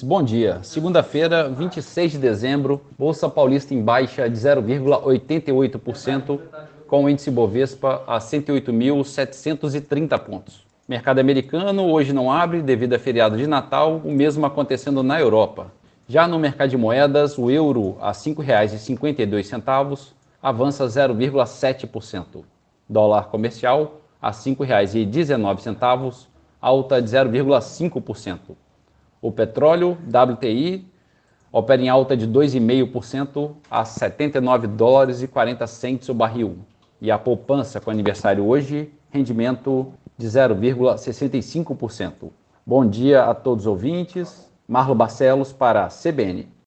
Bom dia. Segunda-feira, 26 de dezembro, Bolsa Paulista em baixa de 0,88%, com o índice Bovespa a 108.730 pontos. Mercado americano hoje não abre devido a feriado de Natal, o mesmo acontecendo na Europa. Já no mercado de moedas, o euro a R$ 5,52 avança 0,7%. Dólar comercial a R$ 5,19, alta de 0,5%. O petróleo WTI opera em alta de 2,5% a 79 dólares e 40 centes o barril. E a poupança com aniversário hoje, rendimento de 0,65%. Bom dia a todos os ouvintes. Marlo Barcelos para a CBN.